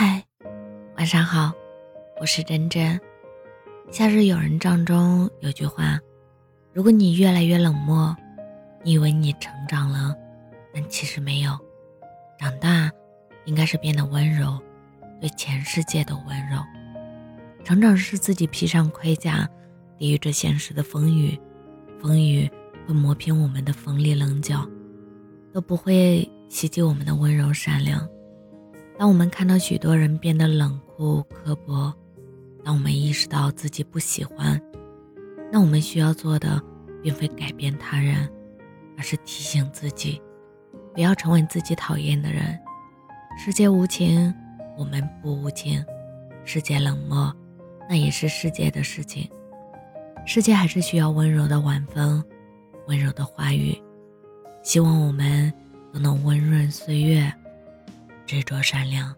嗨，晚上好，我是真真。夏日友人帐中有句话：如果你越来越冷漠，你以为你成长了，但其实没有。长大，应该是变得温柔，对全世界都温柔。成长是自己披上盔甲，抵御着现实的风雨，风雨会磨平我们的锋利棱角，都不会袭击我们的温柔善良。当我们看到许多人变得冷酷刻薄，当我们意识到自己不喜欢，那我们需要做的，并非改变他人，而是提醒自己，不要成为自己讨厌的人。世界无情，我们不无情；世界冷漠，那也是世界的事情。世界还是需要温柔的晚风，温柔的话语。希望我们都能温润岁月。执着善良。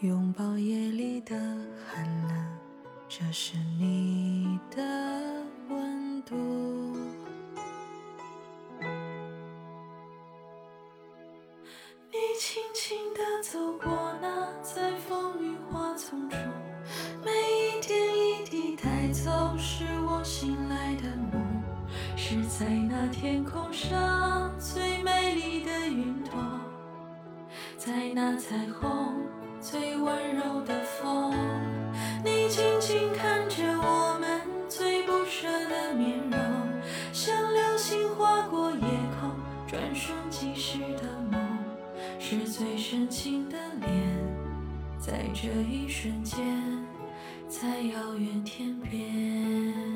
拥抱夜里的寒冷，这是你的温度。你轻轻地走过那在风雨花丛中，每一点一滴带走是我醒来的梦，是在那天空上最美丽的云朵，在那彩虹。柔的风，你静静看着我们最不舍的面容，像流星划过夜空，转瞬即逝的梦，是最深情的脸，在这一瞬间，在遥远天边。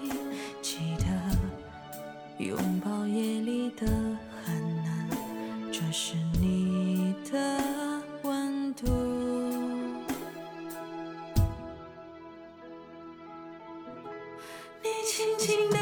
轻轻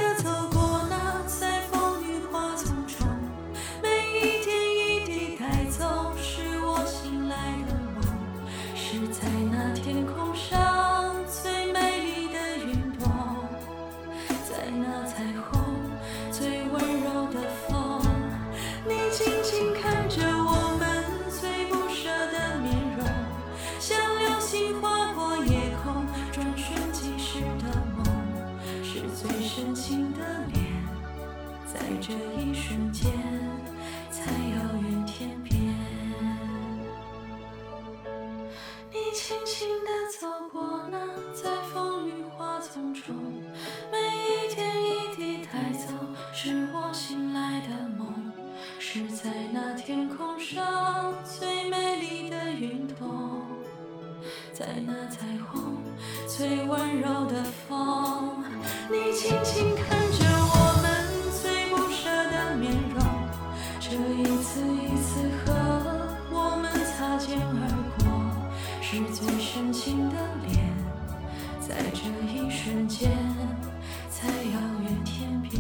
醒来的梦，是在那天空上最美丽的云朵，在那彩虹最温柔的风，你轻轻看着我们最不舍的面容，这一。次一次和我们擦肩而过，是最深情的脸，在这一瞬间，才遥远天边。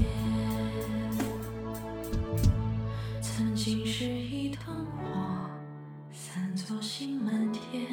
是一团火，散作星满天。